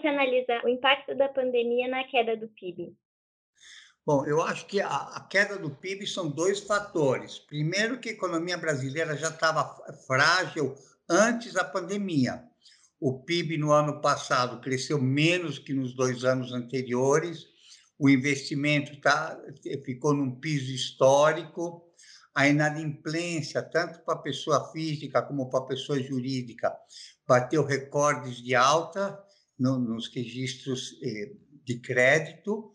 você analisa o impacto da pandemia na queda do PIB? Bom, eu acho que a, a, queda do PIB são dois fatores. Primeiro, que a economia brasileira já estava frágil antes da pandemia. O PIB no ano passado cresceu menos que nos dois anos anteriores, o investimento tá, ficou num piso histórico, a inadimplência, tanto para a pessoa física como para a pessoa jurídica, bateu recordes de alta no, nos registros eh, de crédito,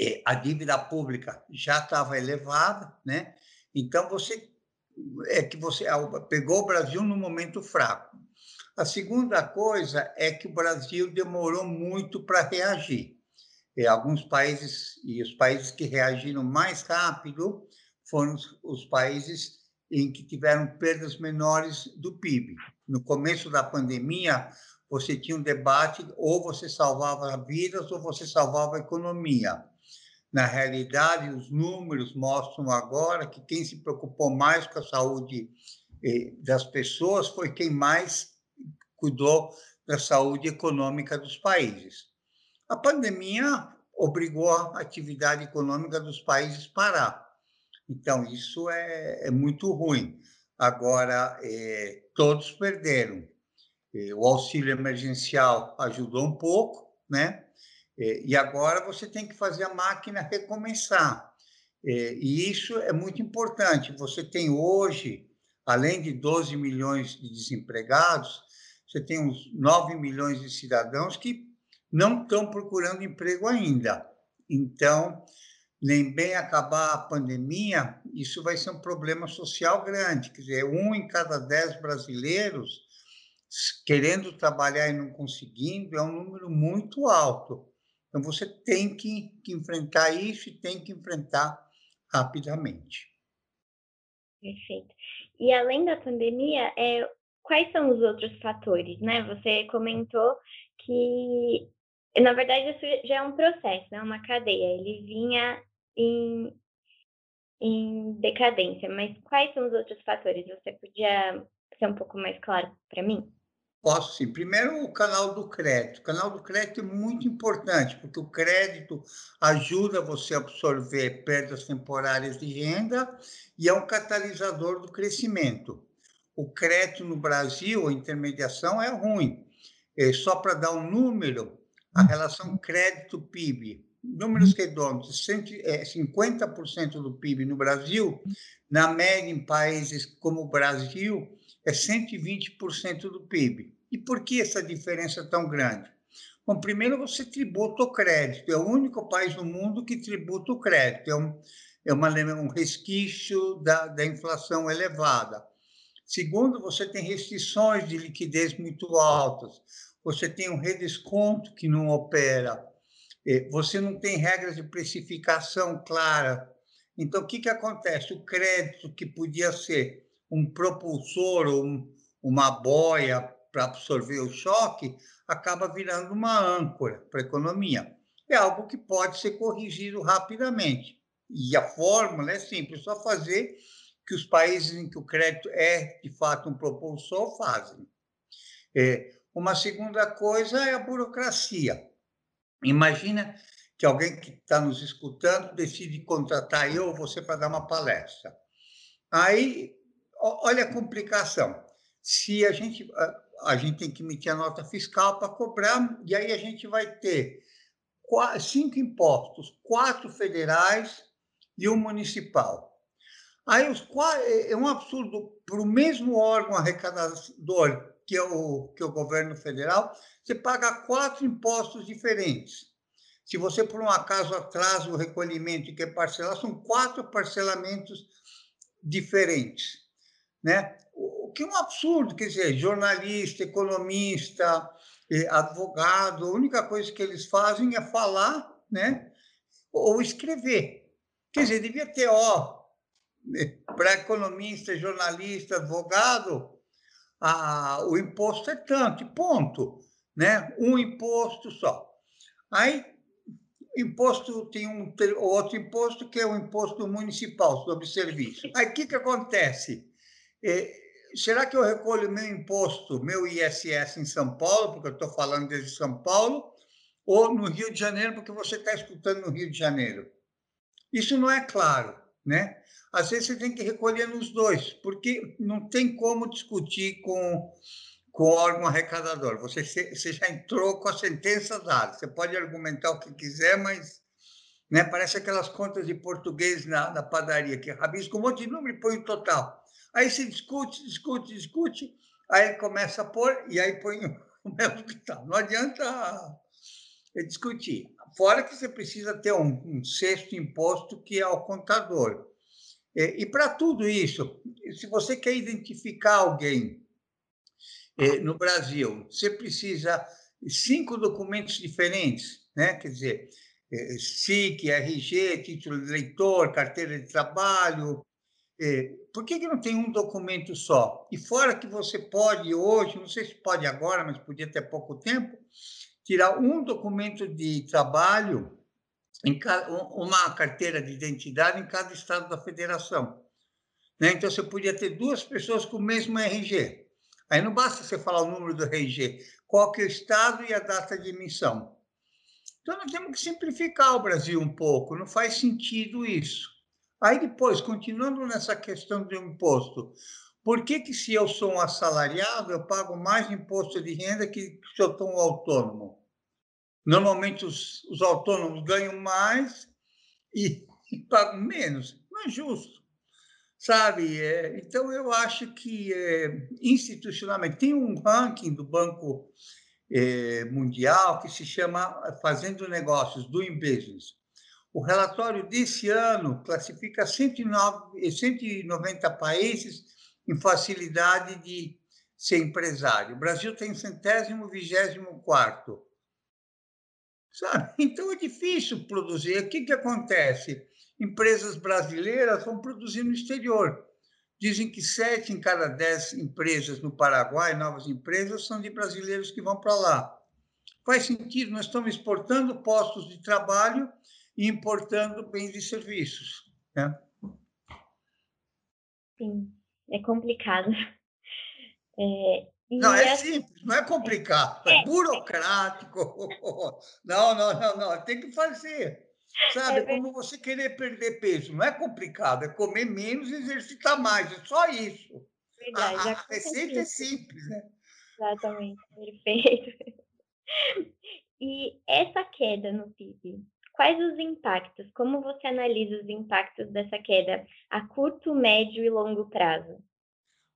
eh, a dívida pública já estava elevada, né? Então você é que você pegou o Brasil num momento fraco. A segunda coisa é que o Brasil demorou muito para reagir. E alguns países e os países que reagiram mais rápido foram os países em que tiveram perdas menores do PIB. No começo da pandemia, você tinha um debate ou você salvava vidas ou você salvava a economia. Na realidade, os números mostram agora que quem se preocupou mais com a saúde eh, das pessoas foi quem mais cuidou da saúde econômica dos países. A pandemia obrigou a atividade econômica dos países a parar. Então, isso é, é muito ruim. Agora, é, todos perderam. É, o auxílio emergencial ajudou um pouco, né? É, e agora você tem que fazer a máquina recomeçar. É, e isso é muito importante. Você tem hoje, além de 12 milhões de desempregados, você tem uns 9 milhões de cidadãos que não estão procurando emprego ainda. Então, nem bem acabar a pandemia, isso vai ser um problema social grande. Quer dizer, um em cada dez brasileiros querendo trabalhar e não conseguindo é um número muito alto. Então, você tem que, que enfrentar isso e tem que enfrentar rapidamente. Perfeito. E além da pandemia, é, quais são os outros fatores? Né? Você comentou que, na verdade, isso já é um processo, é né? uma cadeia. Ele vinha em, em decadência, mas quais são os outros fatores? Você podia ser um pouco mais claro para mim? Posso sim. Primeiro, o canal do crédito. O canal do crédito é muito importante, porque o crédito ajuda você a absorver perdas temporárias de renda e é um catalisador do crescimento. O crédito no Brasil, a intermediação é ruim. É, só para dar um número, a relação crédito-PIB números redondos, 50% do PIB no Brasil, na média em países como o Brasil, é 120% do PIB. E por que essa diferença é tão grande? Bom, primeiro você tributa o crédito, é o único país no mundo que tributa o crédito, é um, é uma, um resquício da, da inflação elevada. Segundo, você tem restrições de liquidez muito altas, você tem um redesconto que não opera, é, você não tem regras de precificação clara. Então, o que, que acontece? O crédito que podia ser um propulsor ou um, uma boia para absorver o choque, acaba virando uma âncora para a economia. É algo que pode ser corrigido rapidamente. E a fórmula é simples, só fazer que os países em que o crédito é, de fato, um propulsor fazem. É, uma segunda coisa é a burocracia. Imagina que alguém que está nos escutando decide contratar eu ou você para dar uma palestra. Aí, olha a complicação. Se a gente a gente tem que emitir a nota fiscal para cobrar, e aí a gente vai ter cinco impostos, quatro federais e um municipal. Aí os é, é um absurdo para o mesmo órgão arrecadador que é o que é o governo federal, você paga quatro impostos diferentes. Se você, por um acaso, atrasa o recolhimento e quer parcelar, são quatro parcelamentos diferentes. Né? O que é um absurdo, quer dizer, jornalista, economista, eh, advogado, a única coisa que eles fazem é falar né? ou escrever. Quer dizer, devia ter, ó, né, para economista, jornalista, advogado, a, o imposto é tanto, ponto né? Um imposto só. Aí, imposto tem um outro imposto que é o imposto municipal sobre serviço. Aí, o que, que acontece? Será que eu recolho meu imposto, meu ISS em São Paulo, porque eu estou falando desde São Paulo, ou no Rio de Janeiro, porque você está escutando no Rio de Janeiro? Isso não é claro, né? Às vezes você tem que recolher nos dois, porque não tem como discutir com, com o órgão arrecadador. Você, você já entrou com a sentença dada. Você pode argumentar o que quiser, mas né, parece aquelas contas de português na, na padaria, que rabisca um monte de número e põe o total. Aí se discute, discute, discute, aí começa a pôr e aí põe o mesmo que está. Não adianta discutir. Fora que você precisa ter um, um sexto imposto que é o contador. É, e para tudo isso, se você quer identificar alguém é, no Brasil, você precisa cinco documentos diferentes, né? Quer dizer, é, SIC, RG, título de eleitor, carteira de trabalho. Por que, que não tem um documento só? E fora que você pode hoje, não sei se pode agora, mas podia ter pouco tempo, tirar um documento de trabalho uma carteira de identidade em cada estado da federação. Né? Então, você podia ter duas pessoas com o mesmo RG. Aí não basta você falar o número do RG, qual que é o estado e a data de emissão. Então, nós temos que simplificar o Brasil um pouco, não faz sentido isso. Aí depois, continuando nessa questão do imposto, por que, que se eu sou um assalariado, eu pago mais imposto de renda que se eu sou um autônomo? Normalmente os, os autônomos ganham mais e, e, pagam menos. Não é justo, sabe? É, então, eu acho que é, institucionalmente tem um ranking do Banco é, Mundial que se chama Fazendo Negócios, Doing Business. O relatório desse ano classifica 109, 190 países em facilidade de ser empresário. O Brasil tem centésimo, vigésimo quarto sabe? Então é difícil produzir. O que, que acontece? Empresas brasileiras vão produzir no exterior. Dizem que sete em cada dez empresas no Paraguai, novas empresas, são de brasileiros que vão para lá. Faz sentido, nós estamos exportando postos de trabalho e importando bens e serviços. Né? Sim, é complicado. É, não, é simples, não é complicado, é, é burocrático. Não, não, não, não, tem que fazer. Sabe, é como você querer perder peso, não é complicado, é comer menos e exercitar mais, é só isso. Verdade, a, a receita é simples, né? Exatamente, perfeito. E essa queda no PIB, quais os impactos? Como você analisa os impactos dessa queda a curto, médio e longo prazo?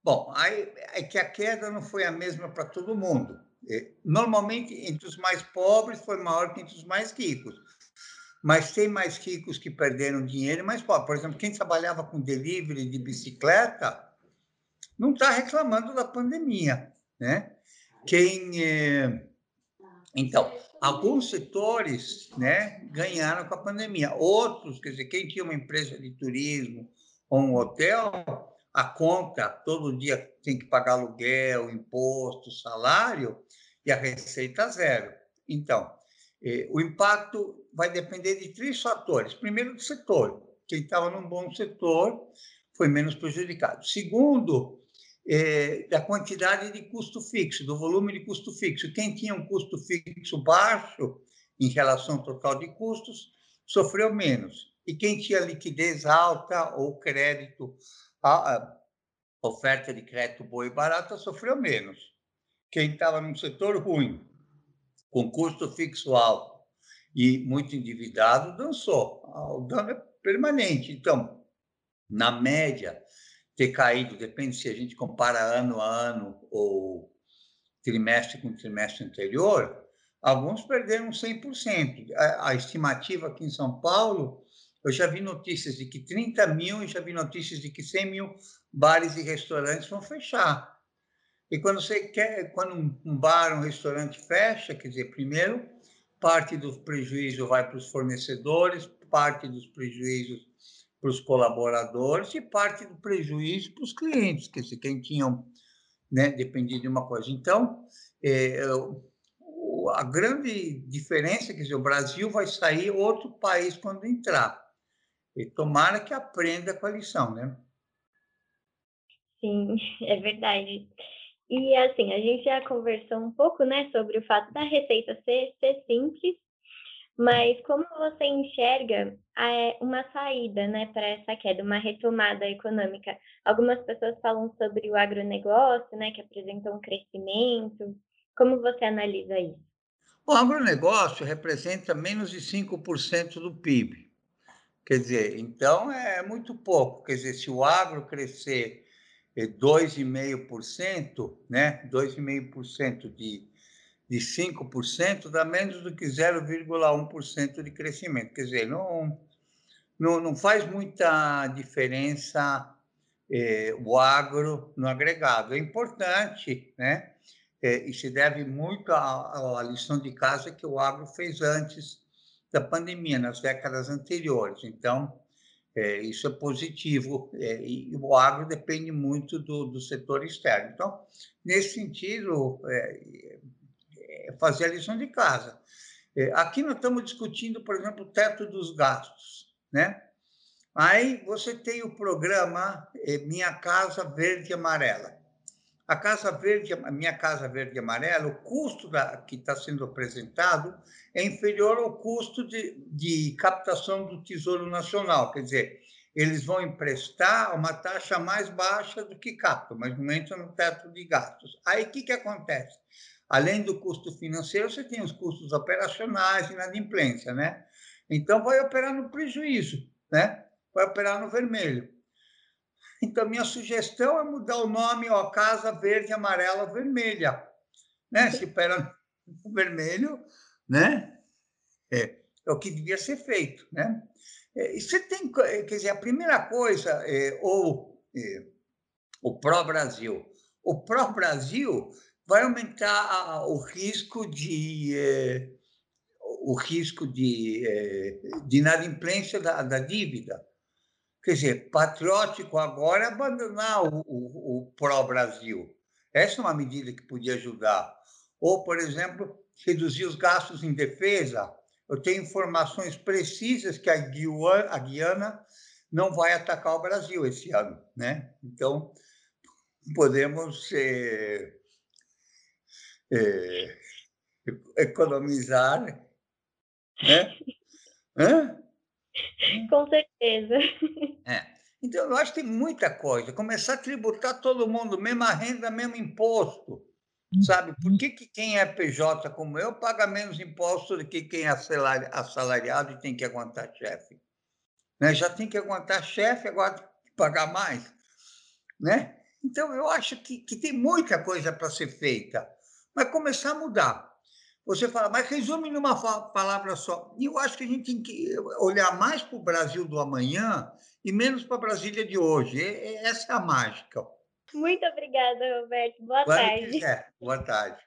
Bom, aí é que a queda não foi a mesma para todo mundo. Normalmente, entre os mais pobres, foi maior que entre os mais ricos. Mas tem mais ricos que perderam dinheiro mais pobres. Por exemplo, quem trabalhava com delivery de bicicleta não está reclamando da pandemia, né? Quem... É... Então, alguns setores né, ganharam com a pandemia. Outros, quer dizer, quem tinha uma empresa de turismo ou um hotel a conta, todo dia tem que pagar aluguel, imposto, salário, e a receita zero. Então, eh, o impacto vai depender de três fatores. Primeiro, do setor. Quem estava num bom setor foi menos prejudicado. Segundo, eh, da quantidade de custo fixo, do volume de custo fixo. Quem tinha um custo fixo baixo em relação ao total de custos sofreu menos. E quem tinha liquidez alta ou crédito a oferta de crédito boa e barata sofreu menos. Quem estava num setor ruim, com custo fixo alto e muito endividado, dançou. O dano é permanente. Então, na média, ter caído, depende se a gente compara ano a ano ou trimestre com trimestre anterior, alguns perderam 100%. A, a estimativa aqui em São Paulo eu já vi notícias de que 30 mil e já vi notícias de que 100 mil bares e restaurantes vão fechar. E quando você quer, quando um bar, um restaurante fecha, quer dizer, primeiro, parte do prejuízo vai para os fornecedores, parte dos prejuízos para os colaboradores e parte do prejuízo para os clientes, quer dizer, quem tinham né, dependido de uma coisa. Então, é, a grande diferença, quer dizer, o Brasil vai sair outro país quando entrar. E tomara que aprenda com a lição, né? Sim, é verdade. E assim, a gente já conversou um pouco, né, sobre o fato da receita ser, ser simples, mas como você enxerga é, uma saída, né, para essa queda, uma retomada econômica? Algumas pessoas falam sobre o agronegócio, né, que apresentou um crescimento. Como você analisa isso? O agronegócio representa menos de 5% do PIB. Quer dizer, então é muito pouco. Quer dizer, se o agro crescer 2,5%, né? 2,5% de, de 5% dá menos do que 0,1% de crescimento. Quer dizer, não, não, não faz muita diferença eh, o agro no agregado. É importante, né? É, e se deve muito à lição de casa que o agro fez antes da pandemia, nas décadas anteriores. Então, é, isso é positivo, é, e o agro depende muito do, do setor externo. Então, nesse sentido, é, é fazer a lição de casa. É, aqui nós estamos discutindo, por exemplo, o teto dos gastos, né? Aí você tem o programa é, Minha Casa Verde e Amarela. A Casa Verde, a minha Casa Verde e Amarela, o custo da, que está sendo apresentado é inferior ao custo de, de captação do Tesouro Nacional. Quer dizer, eles vão emprestar uma taxa mais baixa do que captam, mas não entra no teto de gastos. Aí o que, que acontece? Além do custo financeiro, você tem os custos operacionais e inadimplência, né? Então vai operar no prejuízo, né? Vai operar no vermelho. Então, minha sugestão é mudar o nome, ó, Casa Verde, Amarela, Vermelha. Né? Se opera no vermelho, né? É, é o que devia ser feito, né? É, e você tem, quer dizer, a primeira coisa, é, ou é, o pró-Brasil. O pró-Brasil vai aumentar a, o risco de é, o risco de, é, de inadimplência da, da dívida. Quer dizer, patriótico agora é abandonar o, o, o pró-Brasil. Essa é uma medida que podia ajudar. Ou, por exemplo, reduzir os gastos em defesa. Eu tenho informações precisas que a Guiana, a Guiana não vai atacar o Brasil esse ano, né? Então podemos é, é, economizar, né? Hã? Com certeza. É. Então, eu acho que tem muita coisa. Começar a tributar todo mundo, mesma renda, mesmo imposto. Sabe? Por que, que quem é PJ como eu paga menos imposto do que quem é assalariado e tem que aguentar chefe? Né? Já tem que aguentar chefe, agora tem que pagar mais. Né? Então, eu acho que, que tem muita coisa para ser feita, mas começar a mudar. Você fala, mas resume numa palavra só. E eu acho que a gente tem que olhar mais para o Brasil do amanhã e menos para a Brasília de hoje. Essa é a mágica. Muito obrigada, Roberto. Boa Quando tarde. Quiser. Boa tarde.